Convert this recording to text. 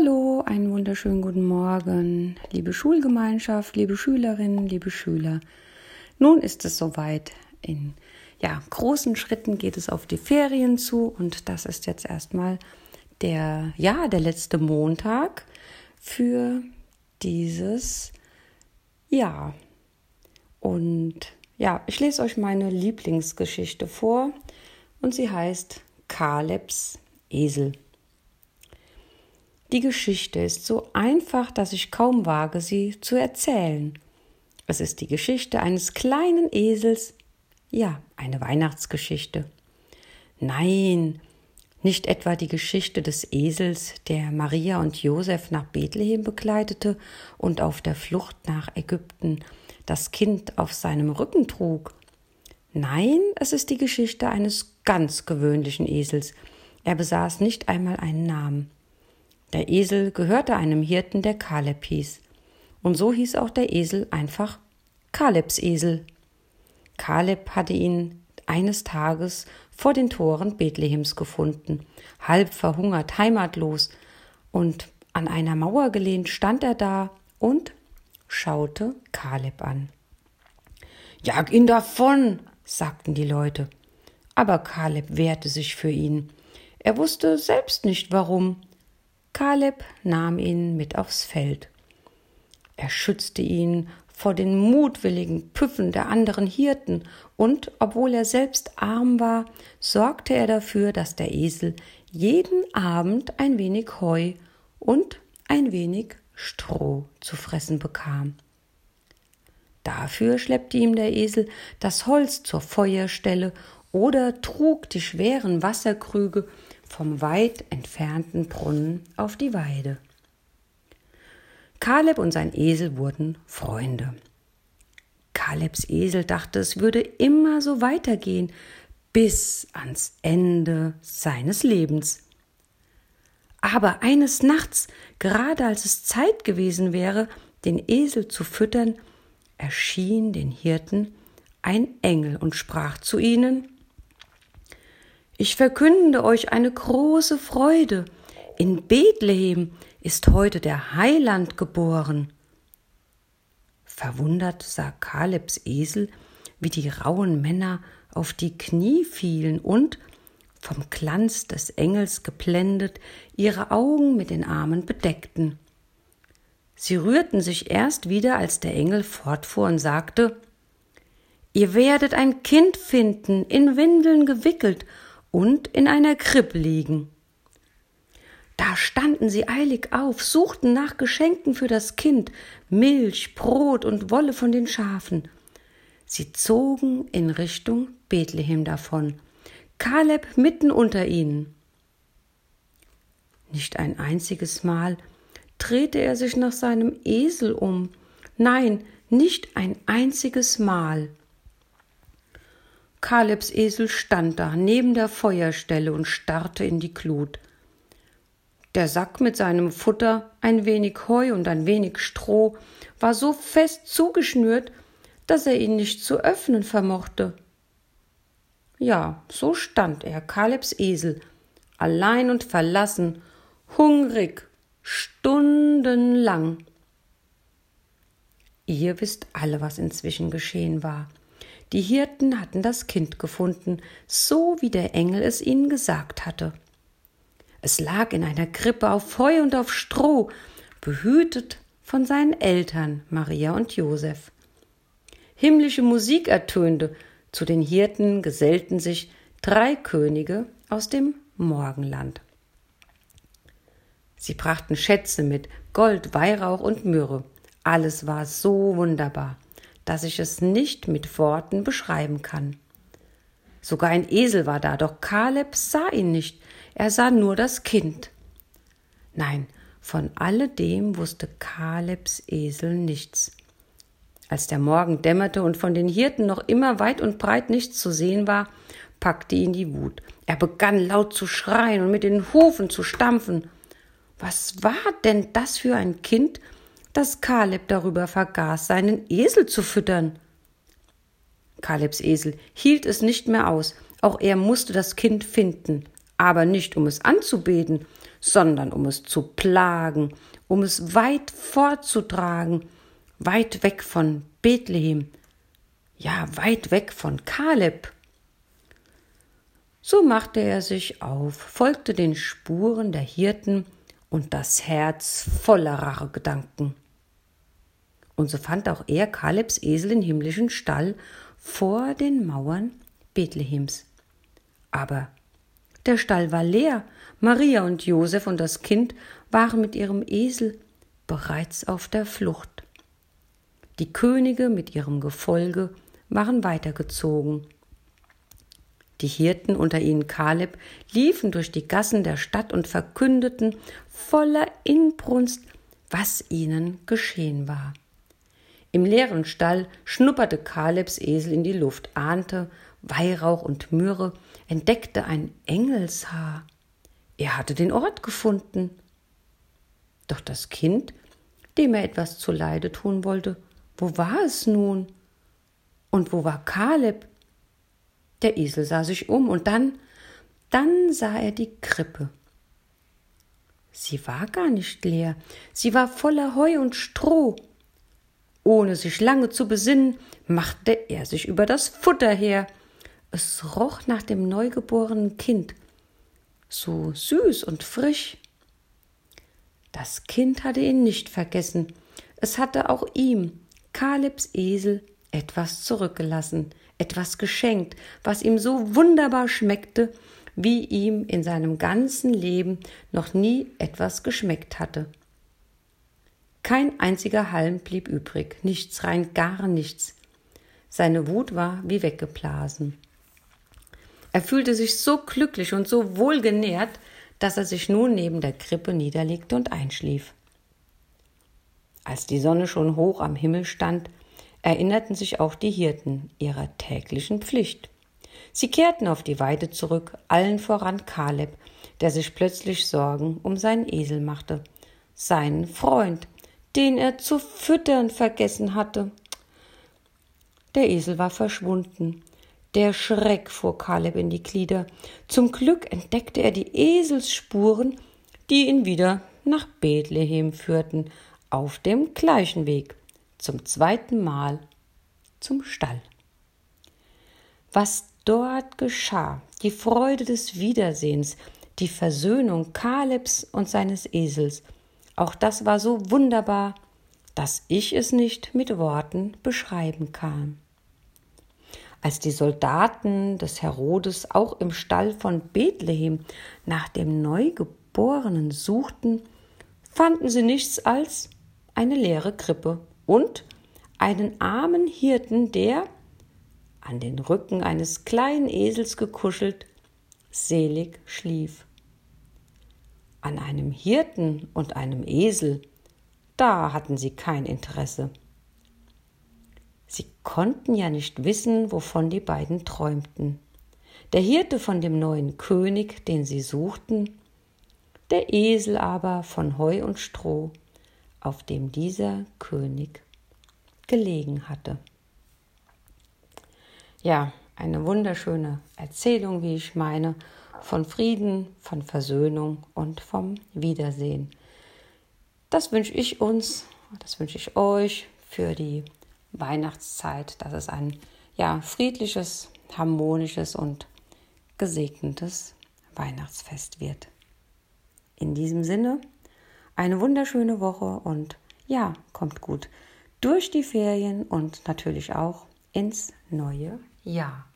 Hallo, einen wunderschönen guten Morgen, liebe Schulgemeinschaft, liebe Schülerinnen, liebe Schüler. Nun ist es soweit. In ja, großen Schritten geht es auf die Ferien zu und das ist jetzt erstmal der ja, der letzte Montag für dieses Jahr. Und ja, ich lese euch meine Lieblingsgeschichte vor und sie heißt Kalebs Esel. Die Geschichte ist so einfach, dass ich kaum wage, sie zu erzählen. Es ist die Geschichte eines kleinen Esels, ja, eine Weihnachtsgeschichte. Nein, nicht etwa die Geschichte des Esels, der Maria und Josef nach Bethlehem begleitete und auf der Flucht nach Ägypten das Kind auf seinem Rücken trug. Nein, es ist die Geschichte eines ganz gewöhnlichen Esels. Er besaß nicht einmal einen Namen. Der Esel gehörte einem Hirten, der Kaleb hieß. Und so hieß auch der Esel einfach Kalebs Esel. Kaleb hatte ihn eines Tages vor den Toren Bethlehems gefunden, halb verhungert, heimatlos, und an einer Mauer gelehnt stand er da und schaute Kaleb an. Jag ihn davon, sagten die Leute. Aber Kaleb wehrte sich für ihn. Er wusste selbst nicht warum. Kaleb nahm ihn mit aufs Feld. Er schützte ihn vor den mutwilligen Püffen der anderen Hirten, und obwohl er selbst arm war, sorgte er dafür, dass der Esel jeden Abend ein wenig Heu und ein wenig Stroh zu fressen bekam. Dafür schleppte ihm der Esel das Holz zur Feuerstelle oder trug die schweren Wasserkrüge vom weit entfernten Brunnen auf die Weide. Kaleb und sein Esel wurden Freunde. Kalebs Esel dachte, es würde immer so weitergehen, bis ans Ende seines Lebens. Aber eines Nachts, gerade als es Zeit gewesen wäre, den Esel zu füttern, erschien den Hirten ein Engel und sprach zu ihnen ich verkünde euch eine große Freude. In Bethlehem ist heute der Heiland geboren. Verwundert sah Kalebs Esel, wie die rauen Männer auf die Knie fielen und, vom Glanz des Engels geblendet, ihre Augen mit den Armen bedeckten. Sie rührten sich erst wieder, als der Engel fortfuhr und sagte Ihr werdet ein Kind finden, in Windeln gewickelt und in einer Krippe liegen. Da standen sie eilig auf, suchten nach Geschenken für das Kind, Milch, Brot und Wolle von den Schafen. Sie zogen in Richtung Bethlehem davon, Kaleb mitten unter ihnen. Nicht ein einziges Mal drehte er sich nach seinem Esel um, nein, nicht ein einziges Mal. Kalebs Esel stand da neben der Feuerstelle und starrte in die Glut. Der Sack mit seinem Futter, ein wenig Heu und ein wenig Stroh war so fest zugeschnürt, dass er ihn nicht zu öffnen vermochte. Ja, so stand er, Kalebs Esel, allein und verlassen, hungrig, stundenlang. Ihr wisst alle, was inzwischen geschehen war. Die Hirten hatten das Kind gefunden, so wie der Engel es ihnen gesagt hatte. Es lag in einer Krippe auf Heu und auf Stroh, behütet von seinen Eltern Maria und Josef. Himmlische Musik ertönte, zu den Hirten gesellten sich drei Könige aus dem Morgenland. Sie brachten Schätze mit Gold, Weihrauch und Myrrhe. Alles war so wunderbar dass ich es nicht mit Worten beschreiben kann. Sogar ein Esel war da, doch Kaleb sah ihn nicht, er sah nur das Kind. Nein, von alledem wusste Kalebs Esel nichts. Als der Morgen dämmerte und von den Hirten noch immer weit und breit nichts zu sehen war, packte ihn die Wut. Er begann laut zu schreien und mit den Hufen zu stampfen. Was war denn das für ein Kind, dass Kaleb darüber vergaß, seinen Esel zu füttern. Kalebs Esel hielt es nicht mehr aus, auch er musste das Kind finden. aber nicht um es anzubeten, sondern um es zu plagen, um es weit fortzutragen, weit weg von Bethlehem, ja, weit weg von Kaleb. So machte er sich auf, folgte den Spuren der Hirten und das Herz voller Rachegedanken. Und so fand auch er Kalebs Esel im himmlischen Stall vor den Mauern Bethlehems. Aber der Stall war leer, Maria und Josef und das Kind waren mit ihrem Esel bereits auf der Flucht. Die Könige mit ihrem Gefolge waren weitergezogen. Die Hirten, unter ihnen Kaleb, liefen durch die Gassen der Stadt und verkündeten voller Inbrunst, was ihnen geschehen war. Im leeren Stall schnupperte Kalebs Esel in die Luft, ahnte Weihrauch und Myrrhe, entdeckte ein Engelshaar. Er hatte den Ort gefunden. Doch das Kind, dem er etwas zuleide tun wollte, wo war es nun? Und wo war Kaleb? Der Esel sah sich um und dann, dann sah er die Krippe. Sie war gar nicht leer, sie war voller Heu und Stroh. Ohne sich lange zu besinnen, machte er sich über das Futter her. Es roch nach dem neugeborenen Kind, so süß und frisch. Das Kind hatte ihn nicht vergessen. Es hatte auch ihm, Kalebs Esel, etwas zurückgelassen, etwas geschenkt, was ihm so wunderbar schmeckte, wie ihm in seinem ganzen Leben noch nie etwas geschmeckt hatte. Kein einziger Halm blieb übrig, nichts, rein gar nichts. Seine Wut war wie weggeblasen. Er fühlte sich so glücklich und so wohlgenährt, dass er sich nun neben der Krippe niederlegte und einschlief. Als die Sonne schon hoch am Himmel stand, erinnerten sich auch die Hirten ihrer täglichen Pflicht. Sie kehrten auf die Weide zurück, allen voran Kaleb, der sich plötzlich Sorgen um seinen Esel machte, seinen Freund, den er zu füttern vergessen hatte. Der Esel war verschwunden. Der Schreck fuhr Kaleb in die Glieder. Zum Glück entdeckte er die Eselsspuren, die ihn wieder nach Bethlehem führten, auf dem gleichen Weg zum zweiten Mal zum Stall. Was dort geschah, die Freude des Wiedersehens, die Versöhnung Kalebs und seines Esels, auch das war so wunderbar, dass ich es nicht mit Worten beschreiben kann. Als die Soldaten des Herodes auch im Stall von Bethlehem nach dem Neugeborenen suchten, fanden sie nichts als eine leere Krippe und einen armen Hirten, der, an den Rücken eines kleinen Esels gekuschelt, selig schlief. An einem Hirten und einem Esel, da hatten sie kein Interesse. Sie konnten ja nicht wissen, wovon die beiden träumten. Der Hirte von dem neuen König, den sie suchten, der Esel aber von Heu und Stroh, auf dem dieser König gelegen hatte. Ja, eine wunderschöne Erzählung, wie ich meine, von Frieden, von Versöhnung und vom Wiedersehen. Das wünsche ich uns, das wünsche ich euch für die Weihnachtszeit, dass es ein ja, friedliches, harmonisches und gesegnetes Weihnachtsfest wird. In diesem Sinne, eine wunderschöne Woche und ja, kommt gut durch die Ferien und natürlich auch ins neue Jahr.